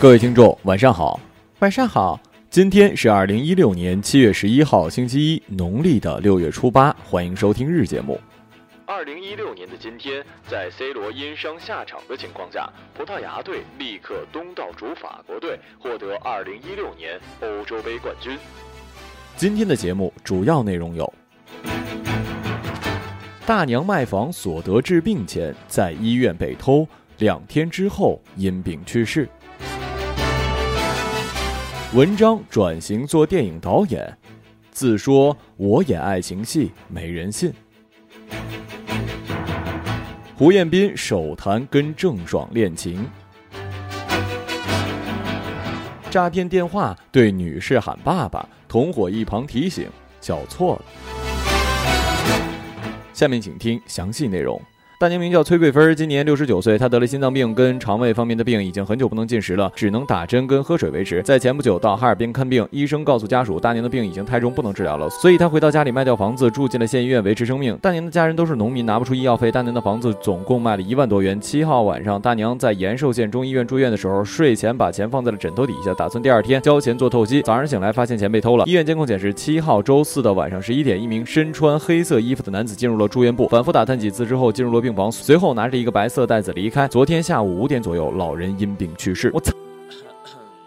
各位听众，晚上好。晚上好，今天是二零一六年七月十一号，星期一，农历的六月初八。欢迎收听日节目。二零一六年的今天，在 C 罗因伤下场的情况下，葡萄牙队力克东道主法国队，获得二零一六年欧洲杯冠军。今天的节目主要内容有：大娘卖房所得治病钱在医院被偷，两天之后因病去世。文章转型做电影导演，自说我演爱情戏没人信。胡彦斌首谈跟郑爽恋情，诈骗电话对女士喊爸爸，同伙一旁提醒叫错了。下面请听详细内容。大娘名叫崔桂芬，今年六十九岁。她得了心脏病跟肠胃方面的病，已经很久不能进食了，只能打针跟喝水维持。在前不久到哈尔滨看病，医生告诉家属，大娘的病已经太重，不能治疗了，所以她回到家里卖掉房子，住进了县医院维持生命。大娘的家人都是农民，拿不出医药费。大娘的房子总共卖了一万多元。七号晚上，大娘在延寿县中医院住院的时候，睡前把钱放在了枕头底下，打算第二天交钱做透析。早上醒来发现钱被偷了。医院监控显示，七号周四的晚上十一点，一名身穿黑色衣服的男子进入了住院部，反复打探几次之后进入了病房，随后拿着。一个白色袋子离开。昨天下午五点左右，老人因病去世。我操！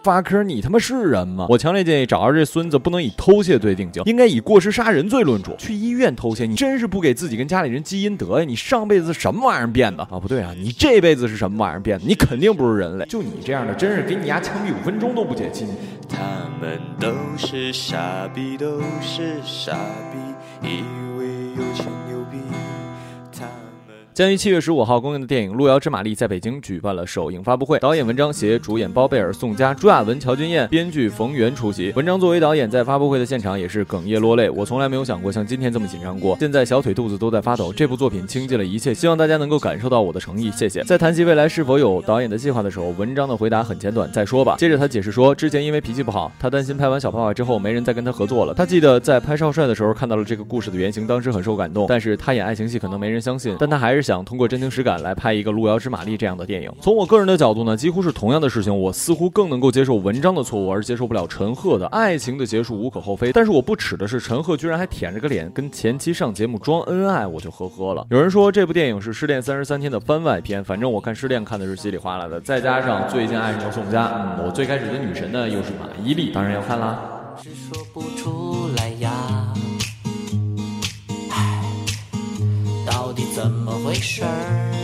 发科，你他妈是人吗？我强烈建议找着这孙子，不能以偷窃罪定刑，应该以过失杀人罪论处。去医院偷窃，你真是不给自己跟家里人积阴德呀！你上辈子什么玩意儿变的啊？不对啊，你这辈子是什么玩意儿变的？你肯定不是人类。就你这样的，真是给你丫枪毙五分钟都不解气。他们都是傻逼，都是傻逼，以为有钱将于七月十五号公映的电影《路遥知马力》在北京举办了首映发布会，导演文章携主演包贝尔、宋佳、朱亚文、乔军燕，编剧冯源出席。文章作为导演，在发布会的现场也是哽咽落泪。我从来没有想过像今天这么紧张过，现在小腿肚子都在发抖。这部作品倾尽了一切，希望大家能够感受到我的诚意，谢谢。在谈及未来是否有导演的计划的时候，文章的回答很简短，再说吧。接着他解释说，之前因为脾气不好，他担心拍完小爸爸之后没人再跟他合作了。他记得在拍少帅的时候看到了这个故事的原型，当时很受感动。但是他演爱情戏可能没人相信，但他还是想通过真情实感。来拍一个《路遥知马力》这样的电影。从我个人的角度呢，几乎是同样的事情，我似乎更能够接受文章的错误，而接受不了陈赫的爱情的结束无可厚非。但是我不耻的是，陈赫居然还舔着个脸跟前妻上节目装恩爱，我就呵呵了。有人说这部电影是《失恋三十三天》的番外篇，反正我看《失恋》看的是稀里哗啦的，再加上最近爱上宋佳，我最开始的女神呢又是马伊琍，当然要看啦。说不出来呀，怎么回事儿？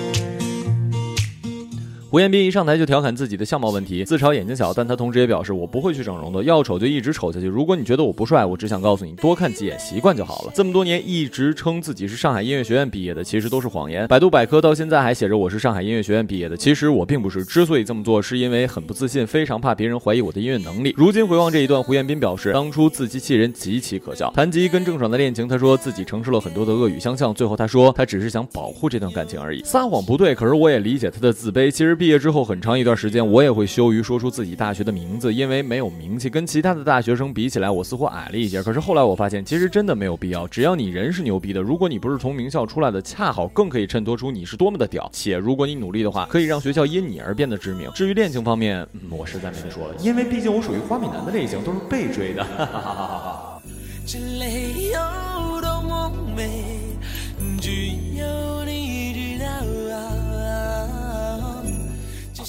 胡彦斌一上台就调侃自己的相貌问题，自嘲眼睛小，但他同时也表示我不会去整容的，要丑就一直丑下去。如果你觉得我不帅，我只想告诉你，多看几眼习惯就好了。这么多年一直称自己是上海音乐学院毕业的，其实都是谎言。百度百科到现在还写着我是上海音乐学院毕业的，其实我并不是。之所以这么做，是因为很不自信，非常怕别人怀疑我的音乐能力。如今回望这一段，胡彦斌表示当初自欺欺人，极其可笑。谈及跟郑爽的恋情，他说自己承受了很多的恶语相向，最后他说他只是想保护这段感情而已。撒谎不对，可是我也理解他的自卑。其实毕业之后很长一。段时间，我也会羞于说出自己大学的名字，因为没有名气，跟其他的大学生比起来，我似乎矮了一截。可是后来我发现，其实真的没有必要。只要你人是牛逼的，如果你不是从名校出来的，恰好更可以衬托出你是多么的屌。且如果你努力的话，可以让学校因你而变得知名。至于恋情方面，我实在没得说了，因为毕竟我属于花美男的类型，都是被追的。哈哈哈哈哈。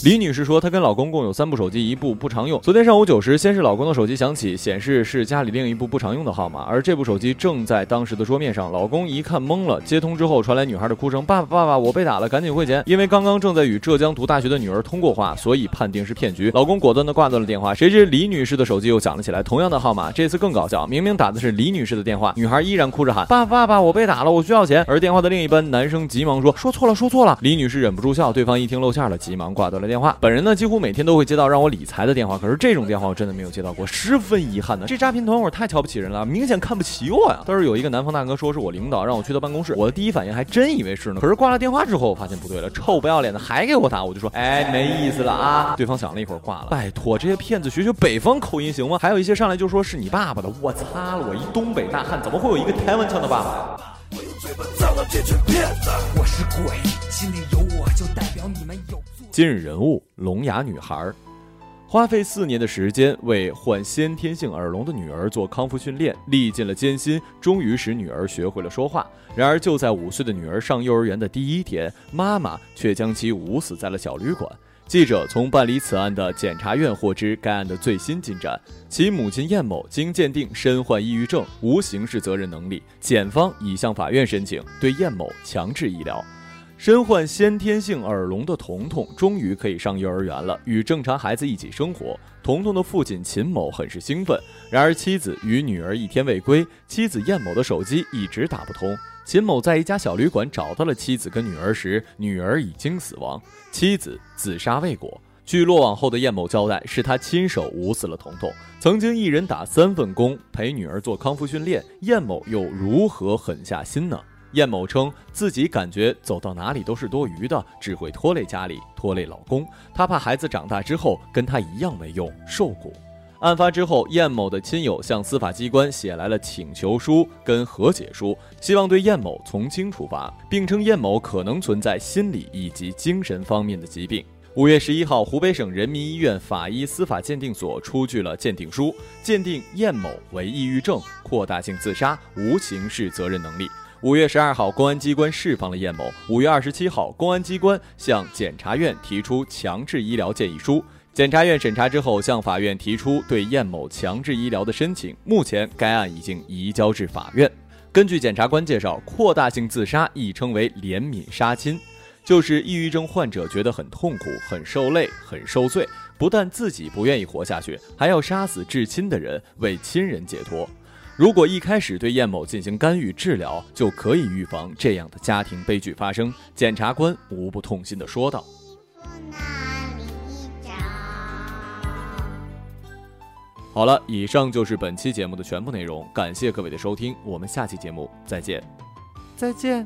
李女士说，她跟老公共有三部手机，一部不常用。昨天上午九时，先是老公的手机响起，显示是家里另一部不常用的号码，而这部手机正在当时的桌面上。老公一看懵了，接通之后传来女孩的哭声：“爸爸，爸爸，我被打了，赶紧汇钱！”因为刚刚正在与浙江读大学的女儿通过话，所以判定是骗局。老公果断的挂断了电话。谁知李女士的手机又响了起来，同样的号码，这次更搞笑，明明打的是李女士的电话，女孩依然哭着喊：“爸爸，爸爸，我被打了，我需要钱。”而电话的另一端，男生急忙说：“说错了，说错了。”李女士忍不住笑，对方一听露馅了，急忙挂断了电。本人呢，几乎每天都会接到让我理财的电话，可是这种电话我真的没有接到过，十分遗憾呢。这诈骗团伙太瞧不起人了，明显看不起我呀。倒是有一个南方大哥说是我领导，让我去他办公室，我的第一反应还真以为是呢。可是挂了电话之后，我发现不对了，臭不要脸的还给我打，我就说，哎，没意思了啊。对方想了一会儿挂了。拜托，这些骗子学学北方口音行吗？还有一些上来就说是你爸爸的，我擦了，我一东北大汉怎么会有一个台湾腔的爸爸呀？我是鬼，心里有我就代表你们有。今日人物：聋哑女孩。花费四年的时间为患先天性耳聋的女儿做康复训练，历尽了艰辛，终于使女儿学会了说话。然而，就在五岁的女儿上幼儿园的第一天，妈妈却将其捂死在了小旅馆。记者从办理此案的检察院获知该案的最新进展：其母亲燕某经鉴定身患抑郁症，无刑事责任能力，检方已向法院申请对燕某强制医疗。身患先天性耳聋的童童终于可以上幼儿园了，与正常孩子一起生活。童童的父亲秦某很是兴奋，然而妻子与女儿一天未归，妻子燕某的手机一直打不通。秦某在一家小旅馆找到了妻子跟女儿时，女儿已经死亡，妻子自杀未果。据落网后的燕某交代，是他亲手捂死了童童。曾经一人打三份工陪女儿做康复训练，燕某又如何狠下心呢？燕某称自己感觉走到哪里都是多余的，只会拖累家里，拖累老公。她怕孩子长大之后跟她一样没用，受苦。案发之后，燕某的亲友向司法机关写来了请求书跟和解书，希望对燕某从轻处罚，并称燕某可能存在心理以及精神方面的疾病。五月十一号，湖北省人民医院法医司法鉴定所出具了鉴定书，鉴定燕某为抑郁症、扩大性自杀，无刑事责任能力。五月十二号，公安机关释放了燕某。五月二十七号，公安机关向检察院提出强制医疗建议书。检察院审查之后，向法院提出对燕某强制医疗的申请。目前，该案已经移交至法院。根据检察官介绍，扩大性自杀亦称为怜悯杀亲，就是抑郁症患者觉得很痛苦、很受累、很受罪，不但自己不愿意活下去，还要杀死至亲的人，为亲人解脱。如果一开始对燕某进行干预治疗，就可以预防这样的家庭悲剧发生。检察官无不痛心地说道。好了，以上就是本期节目的全部内容，感谢各位的收听，我们下期节目再见，再见。